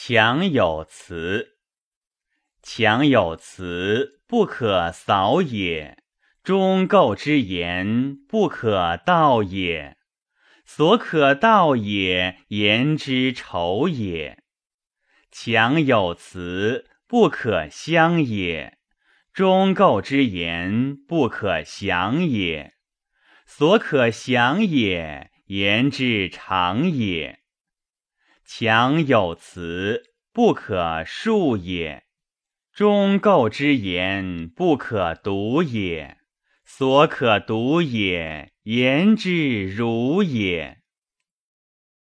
强有辞，强有辞，不可扫也；忠构之言，不可道也。所可道也，言之丑也。强有辞，不可相也；忠构之言，不可详也。所可详也，言之长也。强有辞，不可恕也；忠告之言，不可读也。所可读也，言之如也。